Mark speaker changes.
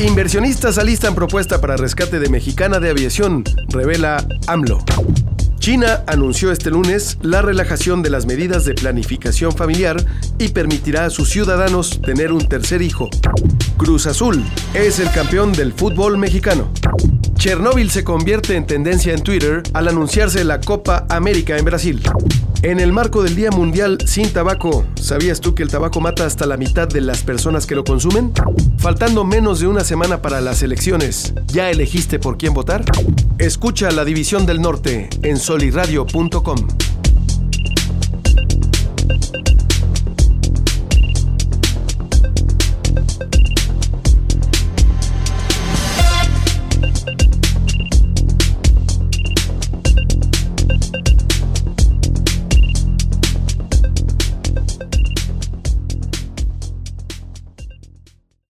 Speaker 1: Inversionistas alistan propuesta para rescate de Mexicana de Aviación, revela AMLO. China anunció este lunes la relajación de las medidas de planificación familiar y permitirá a sus ciudadanos tener un tercer hijo. Cruz Azul es el campeón del fútbol mexicano. Chernóbil se convierte en tendencia en Twitter al anunciarse la Copa América en Brasil. En el marco del Día Mundial sin Tabaco, ¿sabías tú que el tabaco mata hasta la mitad de las personas que lo consumen? Faltando menos de una semana para las elecciones, ¿ya elegiste por quién votar? Escucha la División del Norte en soliradio.com.